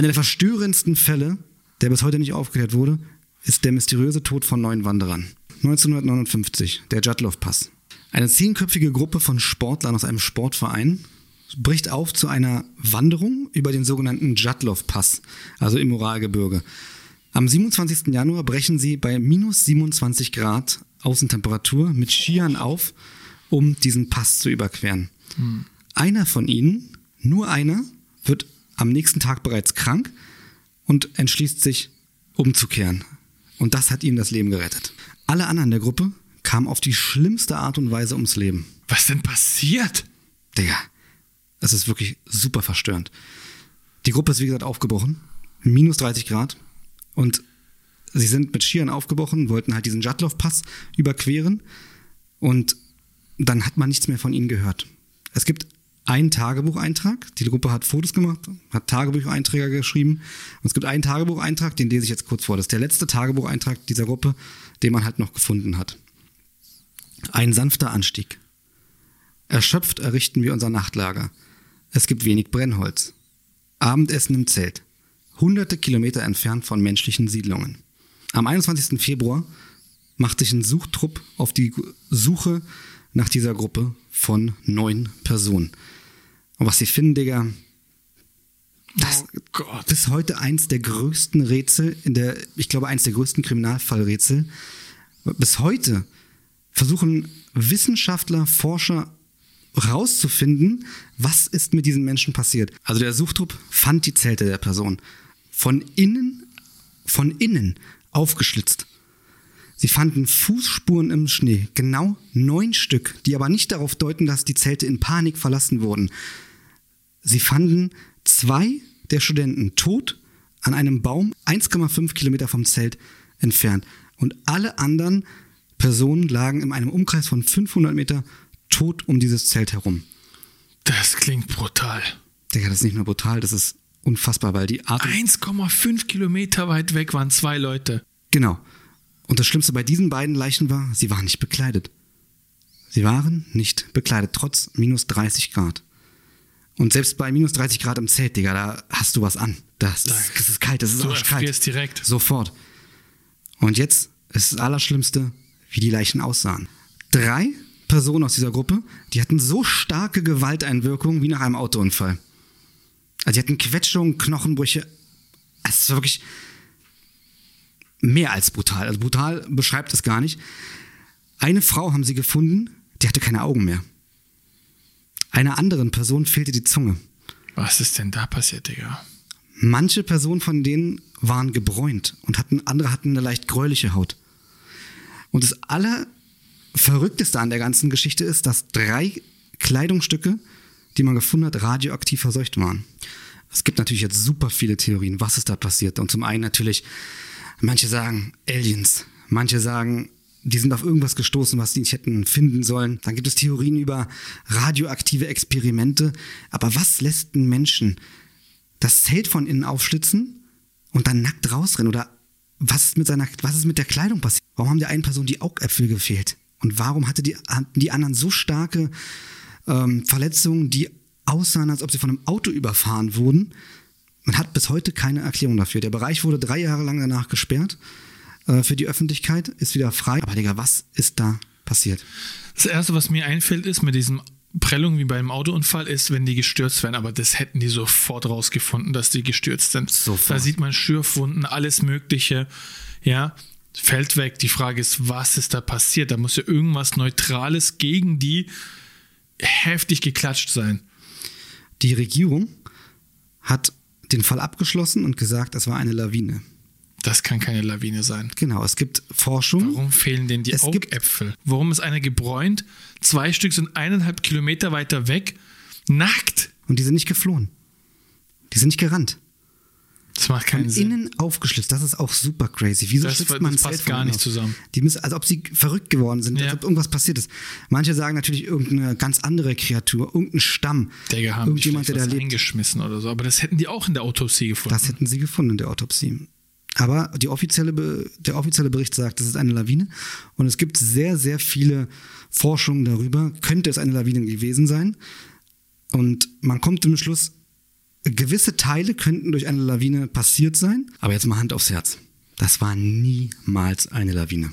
Einer der verstörendsten Fälle, der bis heute nicht aufgeklärt wurde, ist der mysteriöse Tod von neun Wanderern. 1959, der Jadlov-Pass. Eine zehnköpfige Gruppe von Sportlern aus einem Sportverein bricht auf zu einer Wanderung über den sogenannten Jadlov-Pass, also im Uralgebirge. Am 27. Januar brechen sie bei minus 27 Grad Außentemperatur mit Skiern auf, um diesen Pass zu überqueren. Hm. Einer von ihnen, nur einer, wird am nächsten Tag bereits krank und entschließt sich umzukehren. Und das hat ihm das Leben gerettet. Alle anderen der Gruppe kamen auf die schlimmste Art und Weise ums Leben. Was denn passiert? Digga, das ist wirklich super verstörend. Die Gruppe ist wie gesagt aufgebrochen, minus 30 Grad und sie sind mit Skiern aufgebrochen, wollten halt diesen Jadlov-Pass überqueren und dann hat man nichts mehr von ihnen gehört. Es gibt einen Tagebucheintrag. Die Gruppe hat Fotos gemacht, hat Tagebucheinträge geschrieben. Und es gibt einen Tagebucheintrag, den lese ich jetzt kurz vor. Das ist der letzte Tagebucheintrag dieser Gruppe, den man halt noch gefunden hat. Ein sanfter Anstieg. Erschöpft errichten wir unser Nachtlager. Es gibt wenig Brennholz. Abendessen im Zelt. Hunderte Kilometer entfernt von menschlichen Siedlungen. Am 21. Februar macht sich ein Suchtrupp auf die Suche nach dieser Gruppe von neun Personen. Und was sie finden, Digga, das oh ist heute eins der größten Rätsel in der, ich glaube, eins der größten Kriminalfallrätsel. Bis heute versuchen Wissenschaftler, Forscher rauszufinden, was ist mit diesen Menschen passiert. Also der Suchtrupp fand die Zelte der Person von innen, von innen aufgeschlitzt. Sie fanden Fußspuren im Schnee, genau neun Stück, die aber nicht darauf deuten, dass die Zelte in Panik verlassen wurden. Sie fanden zwei der Studenten tot an einem Baum 1,5 Kilometer vom Zelt entfernt. Und alle anderen Personen lagen in einem Umkreis von 500 Meter tot um dieses Zelt herum. Das klingt brutal. Digga, das ist nicht nur brutal, das ist unfassbar, weil die Art. 1,5 Kilometer weit weg waren zwei Leute. Genau. Und das Schlimmste bei diesen beiden Leichen war, sie waren nicht bekleidet. Sie waren nicht bekleidet, trotz minus 30 Grad. Und selbst bei minus 30 Grad im Zelt, Digga, da hast du was an. Das ist, das ist kalt, das ist du auch kalt. direkt. Sofort. Und jetzt ist das Allerschlimmste, wie die Leichen aussahen. Drei Personen aus dieser Gruppe, die hatten so starke Gewalteinwirkungen wie nach einem Autounfall. Also die hatten Quetschungen, Knochenbrüche. Es ist wirklich, mehr als brutal. Also brutal beschreibt es gar nicht. Eine Frau haben sie gefunden, die hatte keine Augen mehr. Einer anderen Person fehlte die Zunge. Was ist denn da passiert, Digga? Manche Personen von denen waren gebräunt und hatten, andere hatten eine leicht gräuliche Haut. Und das Allerverrückteste an der ganzen Geschichte ist, dass drei Kleidungsstücke, die man gefunden hat, radioaktiv verseucht waren. Es gibt natürlich jetzt super viele Theorien, was ist da passiert. Und zum einen natürlich Manche sagen Aliens, manche sagen, die sind auf irgendwas gestoßen, was die nicht hätten finden sollen. Dann gibt es Theorien über radioaktive Experimente. Aber was lässt einen Menschen das Zelt von innen aufschlitzen und dann nackt rausrennen? Oder was ist mit seiner, was ist mit der Kleidung passiert? Warum haben der einen Person die Augäpfel gefehlt? Und warum hatte die, hatten die anderen so starke ähm, Verletzungen, die aussahen, als ob sie von einem Auto überfahren wurden? Man hat bis heute keine Erklärung dafür. Der Bereich wurde drei Jahre lang danach gesperrt äh, für die Öffentlichkeit, ist wieder frei. Aber Digga, was ist da passiert? Das Erste, was mir einfällt, ist mit diesem Prellung wie beim Autounfall ist, wenn die gestürzt werden, aber das hätten die sofort rausgefunden, dass die gestürzt sind. Sofort. Da sieht man Schürfwunden, alles Mögliche, ja, fällt weg. Die Frage ist, was ist da passiert? Da muss ja irgendwas Neutrales gegen die heftig geklatscht sein. Die Regierung hat den Fall abgeschlossen und gesagt, es war eine Lawine. Das kann keine Lawine sein. Genau, es gibt Forschung. Warum fehlen denen die es Augäpfel? Warum ist einer gebräunt? Zwei Stück sind eineinhalb Kilometer weiter weg, nackt. Und die sind nicht geflohen. Die sind nicht gerannt. Das macht keinen Von Sinn. innen aufgeschlitzt, das ist auch super crazy. Wieso das, schützt man das passt gar nicht auf? zusammen. Die müssen, als ob sie verrückt geworden sind, ja. als ob irgendwas passiert ist. Manche sagen natürlich irgendeine ganz andere Kreatur, irgendein Stamm. Digga, haben irgendjemand, der da lebt. eingeschmissen oder so. Aber das hätten die auch in der Autopsie gefunden. Das hätten sie gefunden in der Autopsie. Aber die offizielle, der offizielle Bericht sagt, das ist eine Lawine. Und es gibt sehr, sehr viele Forschungen darüber. Könnte es eine Lawine gewesen sein? Und man kommt zum Schluss, gewisse Teile könnten durch eine Lawine passiert sein, aber jetzt mal Hand aufs Herz. Das war niemals eine Lawine.